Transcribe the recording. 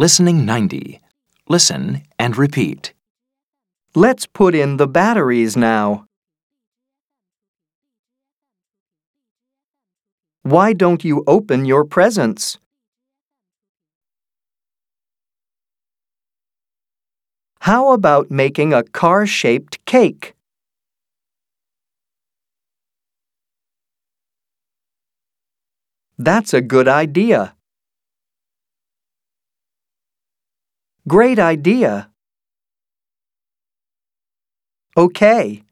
Listening 90. Listen and repeat. Let's put in the batteries now. Why don't you open your presents? How about making a car-shaped cake? That's a good idea. Great idea. Okay.